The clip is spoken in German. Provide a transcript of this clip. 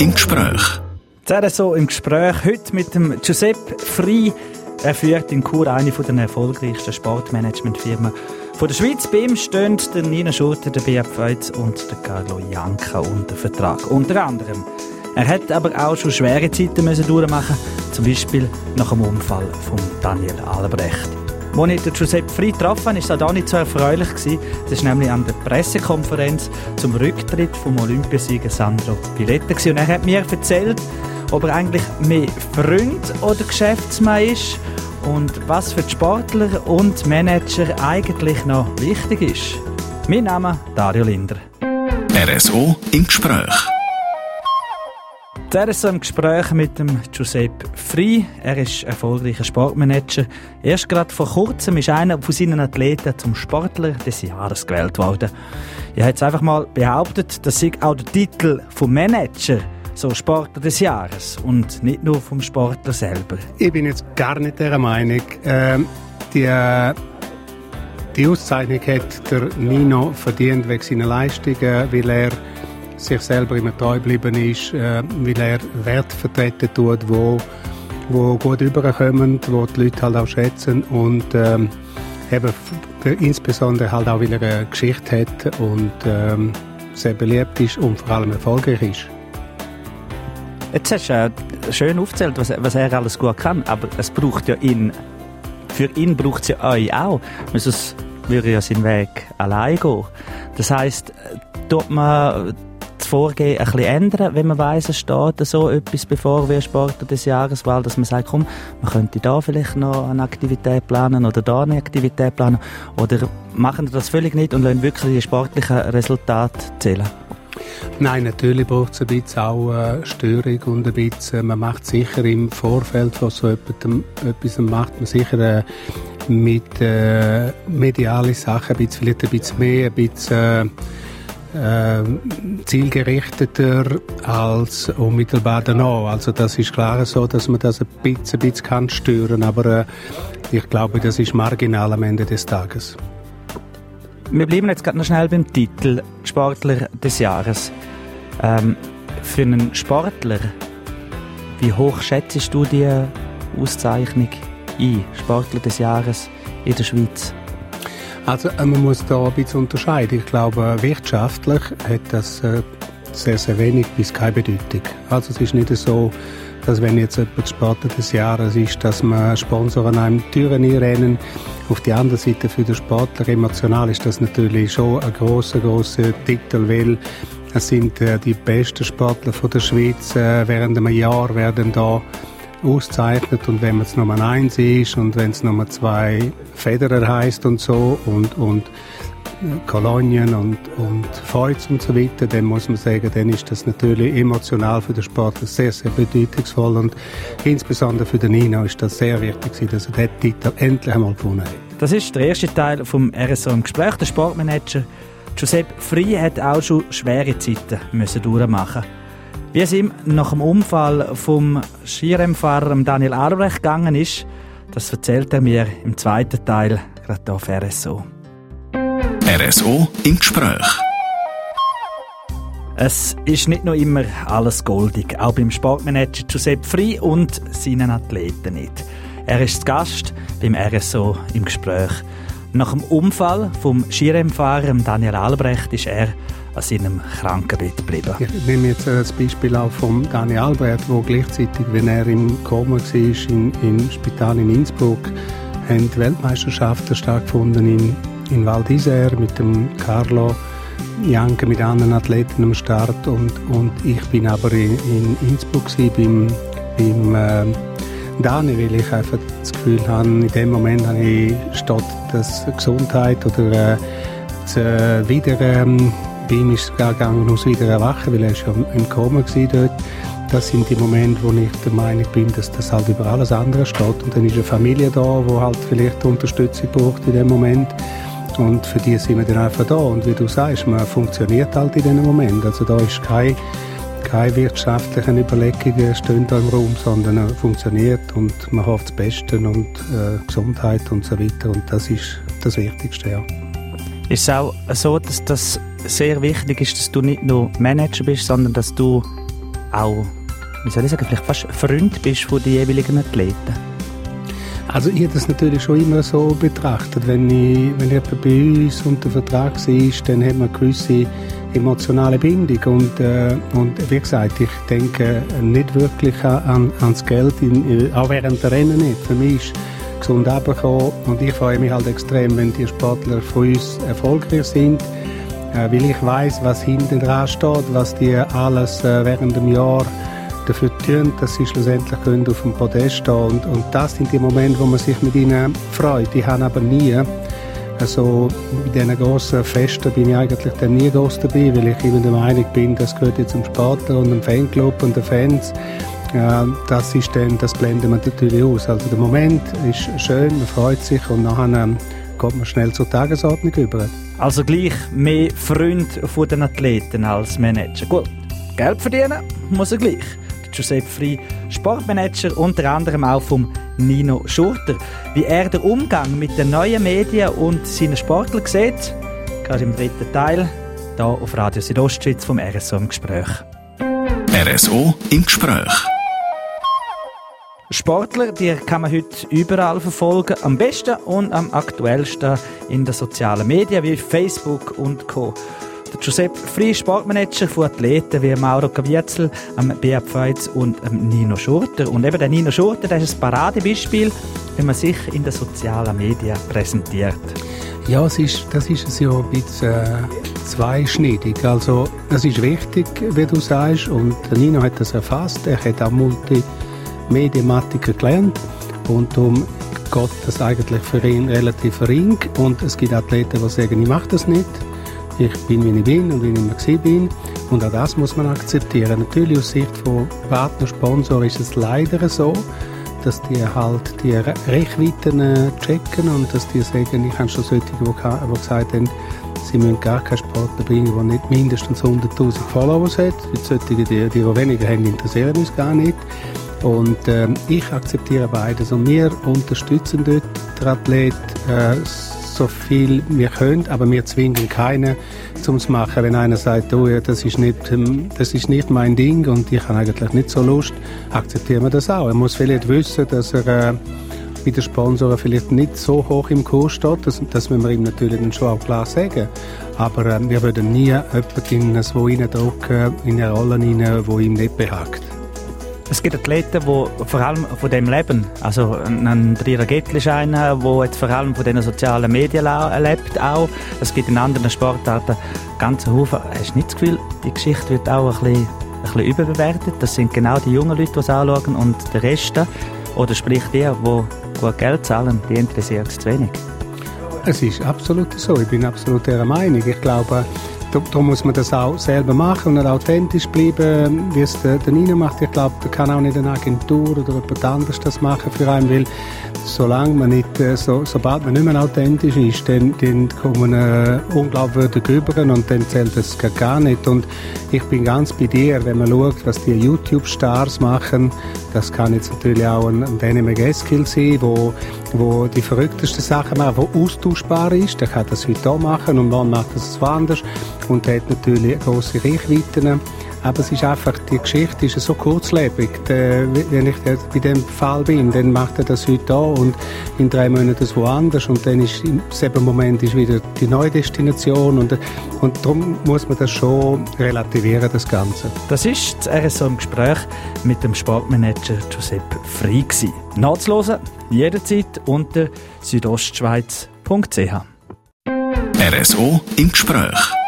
im Gespräch. So im Gespräch heute mit dem Giuseppe Frei. Er führt in Chur eine der erfolgreichsten Sportmanagementfirmen von der Schweiz. Bei ihm stehen der Nina Schurter, der Beat Feutz und der Carlo Janka unter Vertrag. Unter anderem. Er hat aber auch schon schwere Zeiten müssen durchmachen, zum Beispiel nach dem Unfall von Daniel Albrecht. Als ich Giuseppe Frei getroffen war es auch nicht so erfreulich. Das war nämlich an der Pressekonferenz zum Rücktritt vom Olympiasieger Sandro Piletta. Und er hat mir erzählt, ob er eigentlich mehr Freund oder Geschäftsmann ist und was für die Sportler und Manager eigentlich noch wichtig ist. Mein Name ist Dario Linder. RSO im Gespräch. Zuerst so im Gespräch mit dem Giuseppe Frei. Er ist erfolgreicher Sportmanager. Erst gerade vor kurzem ist einer von seinen Athleten zum Sportler des Jahres gewählt worden. Er hat einfach mal behauptet, dass sich auch der Titel vom Manager so Sportler des Jahres und nicht nur vom Sportler selber. Ich bin jetzt gar nicht der Meinung. Ähm, die, die Auszeichnung hat der Nino verdient wegen seiner Leistungen, weil er sich selber immer treu geblieben ist, äh, weil er Werte vertreten tut, wo, wo gut überkommen, wo die Leute halt auch schätzen und ähm, eben insbesondere halt auch, weil er eine Geschichte hat und ähm, sehr beliebt ist und vor allem erfolgreich ist. Jetzt hast du äh, schön aufgezählt, was, was, er alles gut kann, aber es braucht ja ihn, für ihn braucht es ja euch auch, sonst würde ja seinen Weg allein gehen. Das heisst, tut man Vorgehen ein bisschen ändern, wenn man weiss, es steht so etwas bevor wir Sportler des Jahreswahl, dass man sagt, komm, man könnte da vielleicht noch eine Aktivität planen oder da eine Aktivität planen oder machen das völlig nicht und lassen wirklich die sportlichen Resultate zählen? Nein, natürlich braucht es ein bisschen auch äh, Störung und ein bisschen, man macht sicher im Vorfeld von so etwas, macht man sicher äh, mit äh, medialen Sachen ein bisschen, vielleicht ein bisschen mehr, ein bisschen äh, zielgerichteter als unmittelbar danach. Also das ist klar so, dass man das ein bisschen, ein bisschen kann stören, aber äh, ich glaube, das ist marginal am Ende des Tages. Wir bleiben jetzt gerade noch schnell beim Titel Sportler des Jahres. Ähm, für einen Sportler, wie hoch schätzt du die Auszeichnung ein, Sportler des Jahres in der Schweiz? Also äh, man muss da ein bisschen unterscheiden. Ich glaube, wirtschaftlich hat das äh, sehr, sehr wenig bis keine Bedeutung. Also es ist nicht so, dass wenn jetzt jemand Sportler des Jahres ist, dass man Sponsoren einem Türen einrennen. Auf die andere Seite für den Sportler emotional ist das natürlich schon ein großer, großer Titel, weil es sind äh, die besten Sportler von der Schweiz äh, während einem Jahr werden da auszeichnet und wenn es Nummer eins ist und wenn es Nummer zwei Federer heißt und so und, und Kolonien und, und Feuz und so weiter, dann muss man sagen, dann ist das natürlich emotional für den Sportler sehr, sehr bedeutungsvoll und insbesondere für den Nino ist das sehr wichtig, dass er diesen Titel endlich einmal gewonnen hat. Das ist der erste Teil vom RSO im Gespräch. Der Sportmanager Giuseppe Frei hat auch schon schwere Zeiten müssen durchmachen Wie es ihm nach dem Unfall vom Skirennfahrer Daniel Albrecht gegangen ist, das erzählt er mir im zweiten Teil gerade hier auf RSO. RSO im Gespräch. Es ist nicht nur immer alles goldig, auch beim Sportmanager Giuseppe Frei und seinen Athleten nicht. Er ist Gast beim RSO im Gespräch. Nach dem Unfall vom Skirennfahrer Daniel Albrecht ist er an seinem Krankenbett geblieben. Ich nehme jetzt das Beispiel auch von Daniel Albrecht, wo gleichzeitig, wenn er im Koma war, im in Spital in Innsbruck, haben die Weltmeisterschaften stattgefunden in in Val d'Isère mit dem Carlo Janke mit anderen Athleten am Start und, und ich bin aber in, in Innsbruck beim, beim äh, Dani, weil ich einfach das Gefühl habe, in dem Moment habe ich statt das Gesundheit oder äh, das, äh, wieder ähm, bei ihm ist es gegangen, muss wieder erwachen, weil er schon im Koma war dort. Das sind die Momente, wo ich der Meinung bin, dass das halt über alles andere steht. Und dann ist eine Familie da, die halt vielleicht Unterstützung braucht in dem Moment. Und für die sind wir dann einfach da. Und wie du sagst, man funktioniert halt in diesem Moment. Also da ist kein keine wirtschaftlichen Überlegungen stehen da im Raum, sondern er funktioniert und man hofft das Beste und äh, Gesundheit und so weiter. Und das ist das Wichtigste, ja. Ist es auch so, dass das sehr wichtig ist, dass du nicht nur Manager bist, sondern dass du auch, wie soll ich sagen, vielleicht fast Freund bist von den jeweiligen Athleten? Also ich habe das natürlich schon immer so betrachtet. Wenn, ich, wenn jemand bei uns unter Vertrag ist, dann hat man gewisse emotionale Bindung. Und, äh, und wie gesagt, ich denke nicht wirklich an, ans Geld, in, auch während der Rennen nicht. Für mich ist gesund runtergekommen und ich freue mich halt extrem, wenn die Sportler von uns erfolgreich sind, äh, weil ich weiß, was hinten dran steht, was die alles äh, während dem Jahr dafür tun, dass sie schlussendlich können auf dem Podest stehen und, und das sind die Momente, wo man sich mit ihnen freut. Die haben aber nie, also bei diesen grossen Festen bin ich eigentlich dann nie groß dabei, weil ich eben der Meinung bin, das gehört jetzt zum Sportler und dem Fanclub und den Fans. Das ist dann, das blenden wir natürlich aus. Also der Moment ist schön, man freut sich und nachher ähm, geht man schnell zur Tagesordnung über. Also gleich mehr Freund von den Athleten als Manager. Gut, Geld verdienen muss er gleich. Giuseppe Frei, Sportmanager, unter anderem auch vom Nino Schurter. Wie er den Umgang mit den neuen Medien und seinen Sportlern sieht, gerade im dritten Teil, hier auf Radio Südostschweiz vom RSO im Gespräch. RSO im Gespräch. Sportler, die kann man heute überall verfolgen. Am besten und am aktuellsten in den sozialen Medien wie Facebook und Co. Giuseppe Frei, Sportmanager von Athleten wie Mauro Caviezel, Beat Feitz und Nino Schurter. Und eben der Nino Schurter, der ist ein Paradebeispiel, wenn man sich in den sozialen Medien präsentiert. Ja, es ist, das ist es ja ein bisschen äh, zweischneidig. Also, es ist wichtig, wie du sagst, und Nino hat das erfasst. Er hat auch Multimediamatiker gelernt und darum geht das eigentlich für ihn relativ ring. Und es gibt Athleten, die sagen, ich mache das nicht ich bin, wie ich bin und wie ich immer bin. Und auch das muss man akzeptieren. Natürlich aus Sicht von Partner, Sponsor ist es leider so, dass die halt die Reichweiten äh, checken und dass die sagen, ich habe schon solche, die, gesagt haben, sie müssen gar keinen Sportler bringen, der nicht mindestens 100'000 Followers hat. Solche, die, die, die weniger haben, interessieren uns gar nicht. Und äh, ich akzeptiere beides. Und wir unterstützen dort den Athlet äh, so viel wir können, aber wir zwingen keinen zum zu machen. Wenn einer sagt, oh, ja, das ist nicht, ähm, das ist nicht mein Ding und ich habe eigentlich nicht so Lust, akzeptieren wir das auch. Er muss vielleicht wissen, dass er äh, bei den Sponsoren vielleicht nicht so hoch im Kurs steht. Das, das müssen wir ihm natürlich dann schon auch klar sagen. Aber äh, wir würden nie jemanden in so reindrücken, in eine Rolle rein, die ihm nicht behagt. Es gibt Athleten, die vor allem von dem leben. Also ein Trierer Gettl ist einer, der jetzt vor allem von den sozialen Medien lebt auch. Es gibt in anderen Sportarten ganz Haufen. Hast du nicht das Gefühl, die Geschichte wird auch ein bisschen, ein bisschen überbewertet? Das sind genau die jungen Leute, die es anschauen und der Rest, oder sprich die, die gut Geld zahlen, die interessiert es zu wenig. Es ist absolut so. Ich bin absolut der Meinung. Ich glaube, Darum muss man das auch selber machen und authentisch bleiben, wie es der, der Nino macht. Ich glaube, da kann auch nicht eine Agentur oder jemand anderes das machen für einen, weil solange man nicht, äh, so, sobald man nicht mehr authentisch ist, dann, dann kommt man äh, unglaubwürdig rüber und dann zählt das gar nicht. Und ich bin ganz bei dir, wenn man schaut, was die YouTube-Stars machen, das kann jetzt natürlich auch ein, ein Danny McGaskill sein, wo, wo die verrücktesten Sachen macht, wo austauschbar ist. Der kann das heute auch machen und man macht das woanders und hat natürlich große Reichweiten. Aber es ist einfach, die Geschichte ist so kurzlebig. wenn ich bei dem Fall bin, dann macht er das heute auch und in drei Monaten das woanders und dann ist im selben Moment ist wieder die neue Destination und, und darum muss man das schon relativieren, das Ganze. Das ist das RSO im Gespräch mit dem Sportmanager Giuseppe Frey Nachzuhören, jederzeit unter südostschweiz.ch. RSO im Gespräch.